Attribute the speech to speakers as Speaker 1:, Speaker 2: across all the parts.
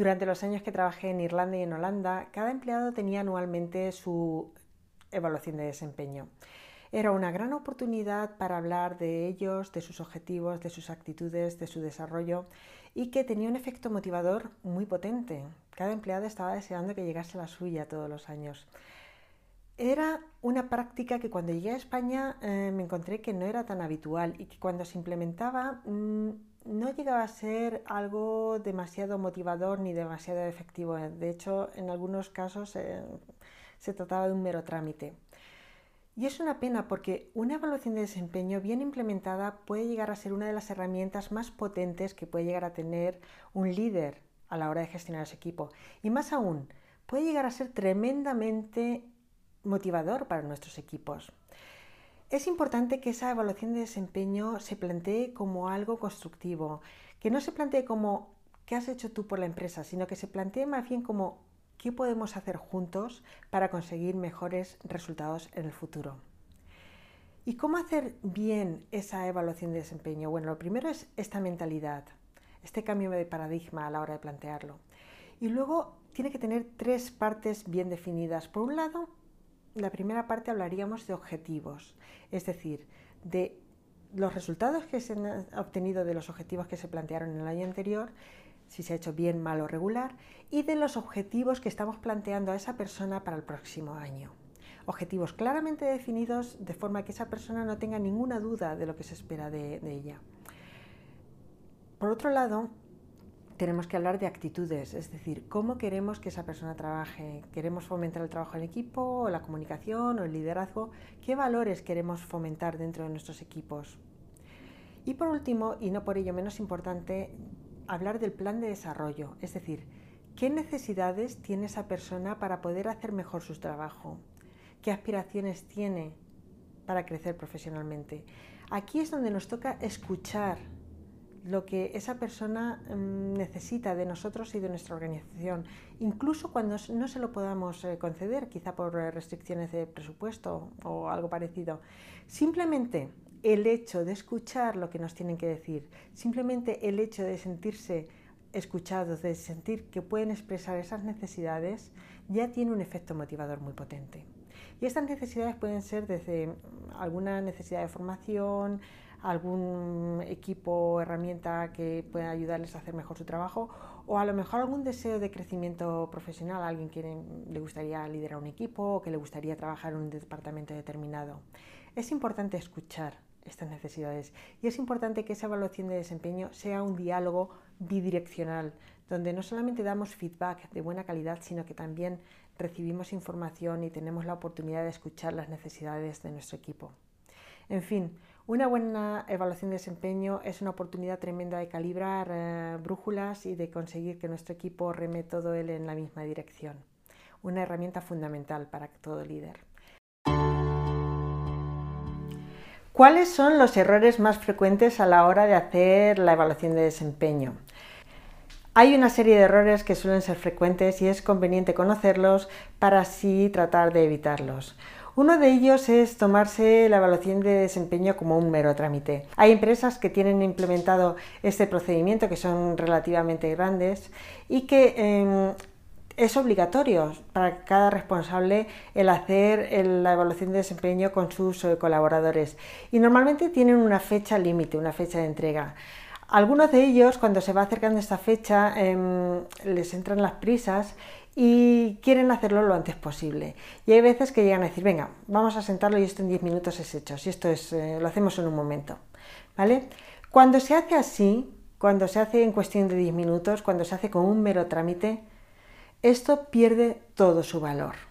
Speaker 1: Durante los años que trabajé en Irlanda y en Holanda, cada empleado tenía anualmente su evaluación de desempeño. Era una gran oportunidad para hablar de ellos, de sus objetivos, de sus actitudes, de su desarrollo y que tenía un efecto motivador muy potente. Cada empleado estaba deseando que llegase la suya todos los años. Era una práctica que cuando llegué a España eh, me encontré que no era tan habitual y que cuando se implementaba mm, no llegaba a ser algo demasiado motivador ni demasiado efectivo. De hecho, en algunos casos eh, se trataba de un mero trámite. Y es una pena porque una evaluación de desempeño bien implementada puede llegar a ser una de las herramientas más potentes que puede llegar a tener un líder a la hora de gestionar su equipo. Y más aún, puede llegar a ser tremendamente motivador para nuestros equipos. Es importante que esa evaluación de desempeño se plantee como algo constructivo, que no se plantee como qué has hecho tú por la empresa, sino que se plantee más bien como qué podemos hacer juntos para conseguir mejores resultados en el futuro. ¿Y cómo hacer bien esa evaluación de desempeño? Bueno, lo primero es esta mentalidad, este cambio de paradigma a la hora de plantearlo. Y luego tiene que tener tres partes bien definidas. Por un lado, la primera parte hablaríamos de objetivos, es decir, de los resultados que se han obtenido de los objetivos que se plantearon en el año anterior, si se ha hecho bien, mal o regular, y de los objetivos que estamos planteando a esa persona para el próximo año. Objetivos claramente definidos de forma que esa persona no tenga ninguna duda de lo que se espera de, de ella. Por otro lado, tenemos que hablar de actitudes, es decir, cómo queremos que esa persona trabaje. ¿Queremos fomentar el trabajo en equipo, la comunicación, o el liderazgo? ¿Qué valores queremos fomentar dentro de nuestros equipos? Y por último, y no por ello menos importante, hablar del plan de desarrollo, es decir, qué necesidades tiene esa persona para poder hacer mejor su trabajo, qué aspiraciones tiene para crecer profesionalmente. Aquí es donde nos toca escuchar lo que esa persona mm, necesita de nosotros y de nuestra organización, incluso cuando no se lo podamos eh, conceder, quizá por eh, restricciones de presupuesto o algo parecido. Simplemente el hecho de escuchar lo que nos tienen que decir, simplemente el hecho de sentirse escuchados, de sentir que pueden expresar esas necesidades, ya tiene un efecto motivador muy potente. Y estas necesidades pueden ser desde alguna necesidad de formación, algún equipo o herramienta que pueda ayudarles a hacer mejor su trabajo o a lo mejor algún deseo de crecimiento profesional, alguien que le gustaría liderar un equipo o que le gustaría trabajar en un departamento determinado. Es importante escuchar estas necesidades y es importante que esa evaluación de desempeño sea un diálogo bidireccional, donde no solamente damos feedback de buena calidad, sino que también recibimos información y tenemos la oportunidad de escuchar las necesidades de nuestro equipo. En fin, una buena evaluación de desempeño es una oportunidad tremenda de calibrar eh, brújulas y de conseguir que nuestro equipo reme todo él en la misma dirección. Una herramienta fundamental para todo líder. ¿Cuáles son los errores más frecuentes a la hora de hacer la evaluación de desempeño? Hay una serie de errores que suelen ser frecuentes y es conveniente conocerlos para así tratar de evitarlos. Uno de ellos es tomarse la evaluación de desempeño como un mero trámite. Hay empresas que tienen implementado este procedimiento, que son relativamente grandes, y que em, es obligatorio para cada responsable el hacer la evaluación de desempeño con sus eh, colaboradores. Y normalmente tienen una fecha límite, una fecha de entrega. Algunos de ellos, cuando se va acercando esta fecha, em, les entran las prisas y quieren hacerlo lo antes posible. Y hay veces que llegan a decir, venga, vamos a sentarlo y esto en 10 minutos es hecho, si esto es, eh, lo hacemos en un momento. ¿Vale? Cuando se hace así, cuando se hace en cuestión de 10 minutos, cuando se hace con un mero trámite, esto pierde todo su valor.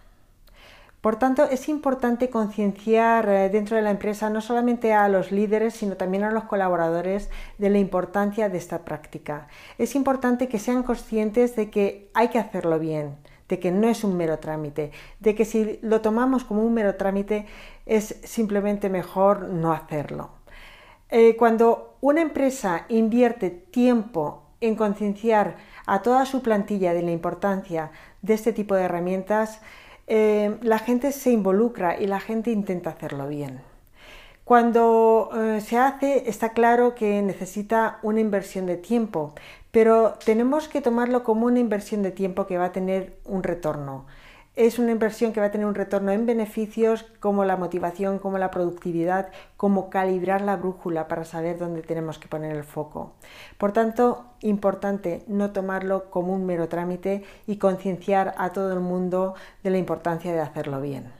Speaker 1: Por tanto, es importante concienciar eh, dentro de la empresa no solamente a los líderes, sino también a los colaboradores de la importancia de esta práctica. Es importante que sean conscientes de que hay que hacerlo bien, de que no es un mero trámite, de que si lo tomamos como un mero trámite es simplemente mejor no hacerlo. Eh, cuando una empresa invierte tiempo en concienciar a toda su plantilla de la importancia de este tipo de herramientas, eh, la gente se involucra y la gente intenta hacerlo bien. Cuando eh, se hace está claro que necesita una inversión de tiempo, pero tenemos que tomarlo como una inversión de tiempo que va a tener un retorno es una inversión que va a tener un retorno en beneficios como la motivación, como la productividad, como calibrar la brújula para saber dónde tenemos que poner el foco. Por tanto, importante no tomarlo como un mero trámite y concienciar a todo el mundo de la importancia de hacerlo bien.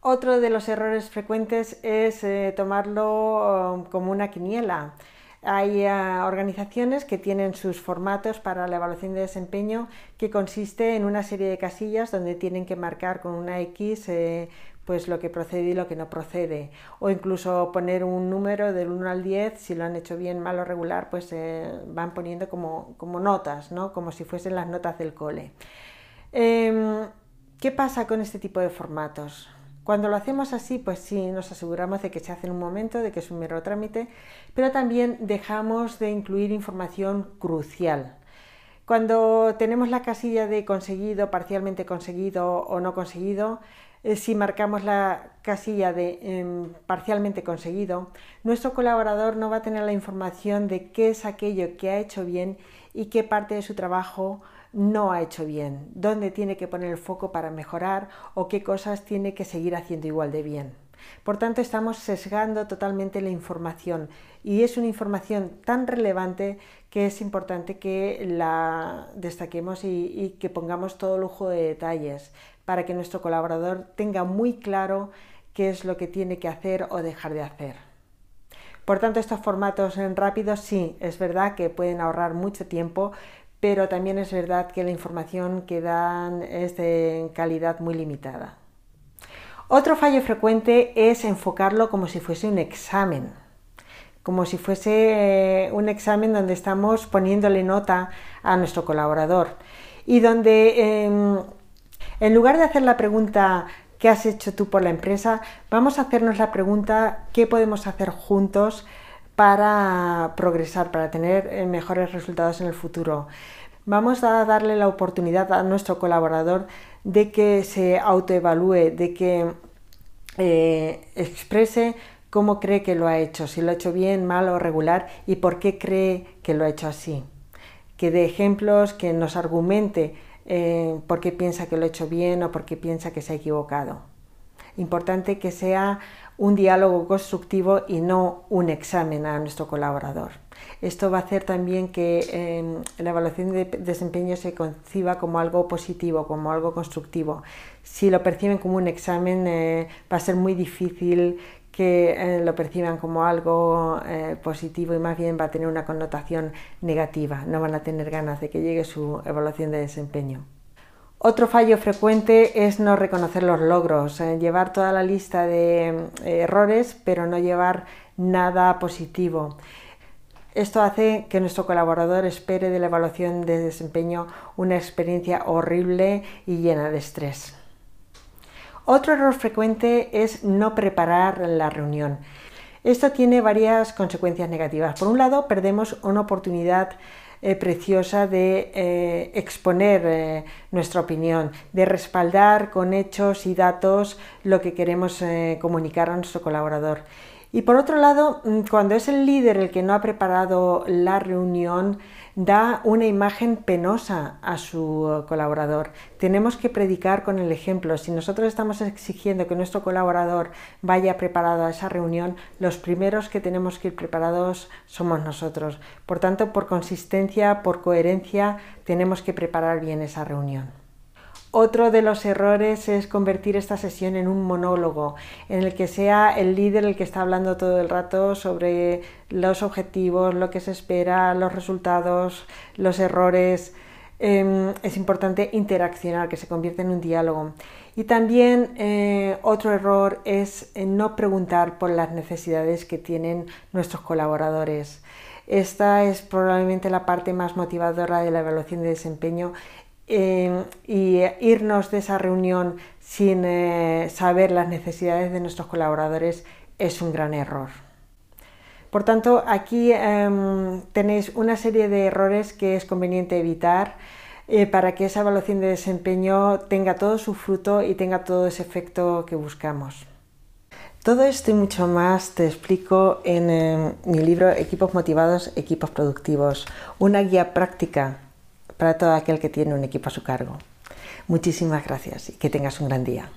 Speaker 1: Otro de los errores frecuentes es eh, tomarlo um, como una quiniela. Hay uh, organizaciones que tienen sus formatos para la evaluación de desempeño que consiste en una serie de casillas donde tienen que marcar con una X eh, pues lo que procede y lo que no procede o incluso poner un número del 1 al 10 si lo han hecho bien, mal o regular pues eh, van poniendo como, como notas, ¿no? como si fuesen las notas del cole. Eh, ¿Qué pasa con este tipo de formatos? Cuando lo hacemos así, pues sí, nos aseguramos de que se hace en un momento, de que es un mero trámite, pero también dejamos de incluir información crucial. Cuando tenemos la casilla de conseguido, parcialmente conseguido o no conseguido, eh, si marcamos la casilla de em, parcialmente conseguido, nuestro colaborador no va a tener la información de qué es aquello que ha hecho bien y qué parte de su trabajo no ha hecho bien, dónde tiene que poner el foco para mejorar o qué cosas tiene que seguir haciendo igual de bien. Por tanto, estamos sesgando totalmente la información y es una información tan relevante que es importante que la destaquemos y, que pongamos todo lujo de detalles para que nuestro colaborador tenga muy claro qué es lo que tiene que hacer o dejar de hacer. Por tanto, estos formatos en rápidos sí, es verdad que pueden ahorrar mucho tiempo, pero también es verdad que la información que dan es de calidad muy limitada. Otro fallo frecuente es enfocarlo como si fuese un examen, como si fuese eh, un examen donde estamos poniéndole nota a nuestro colaborador y donde em, en lugar de hacer la pregunta ¿qué has hecho tú por la empresa? Vamos a hacernos la pregunta ¿qué podemos hacer juntos para progresar, para tener eh, mejores resultados en el futuro. Vamos a darle la oportunidad a nuestro colaborador de que se autoevalúe, de que eh, exprese cómo cree que lo ha hecho, si lo ha hecho bien, mal o regular y por qué cree que lo ha hecho así. Que dé ejemplos, que nos argumente eh, por qué piensa que lo ha hecho bien o por qué piensa que se ha equivocado. Importante que sea un diálogo constructivo y no un examen a nuestro colaborador. Esto va a hacer también que em, la evaluación de desempeño se conciba como algo positivo, como algo constructivo. Si lo perciben como un examen, eh, va a ser muy difícil que eh, lo perciban como algo eh, positivo y más bien va a tener una connotación negativa. No van a tener ganas de que llegue su evaluación de desempeño. Otro fallo frecuente es no reconocer los logros, eh, llevar toda la lista de eh, errores, pero no llevar nada positivo. Esto hace que nuestro colaborador espere de la evaluación de desempeño una experiencia horrible y llena de estrés. Otro error frecuente es no preparar la reunión. Esto tiene varias consecuencias negativas. Por un lado, perdemos una oportunidad eh, preciosa de eh, exponer eh, nuestra opinión, de respaldar con hechos y datos lo que queremos comunicar a nuestro colaborador. Y por otro lado, mm, cuando es el líder el que no ha preparado la reunión, da una imagen penosa a su colaborador. Tenemos que predicar con el ejemplo. Si nosotros estamos exigiendo que nuestro colaborador vaya preparado a esa reunión, los primeros que tenemos que ir preparados somos nosotros. Por tanto, por consistencia, por coherencia, tenemos que preparar bien esa reunión. Otro de los errores es convertir esta sesión en un monólogo, en el que sea el líder el que está hablando todo el rato sobre los objetivos, lo que se espera, los resultados, los errores. Em, es importante interaccionar, que se convierta en un diálogo. Y también eh, otro error es eh, no preguntar por las necesidades que tienen nuestros colaboradores. Esta es probablemente la parte más motivadora de la evaluación de desempeño Em, y irnos de esa reunión sin eh, saber las necesidades de nuestros colaboradores es un gran error. Por tanto, aquí em, tenéis una serie de errores que es conveniente evitar eh, para que esa evaluación de desempeño tenga todo su fruto y tenga todo ese efecto que buscamos. Todo esto y mucho más te explico en em, mi libro Equipos motivados, equipos productivos, una guía práctica para todo aquel que tiene un equipo a su cargo. Muchísimas gracias y que tengas un gran día.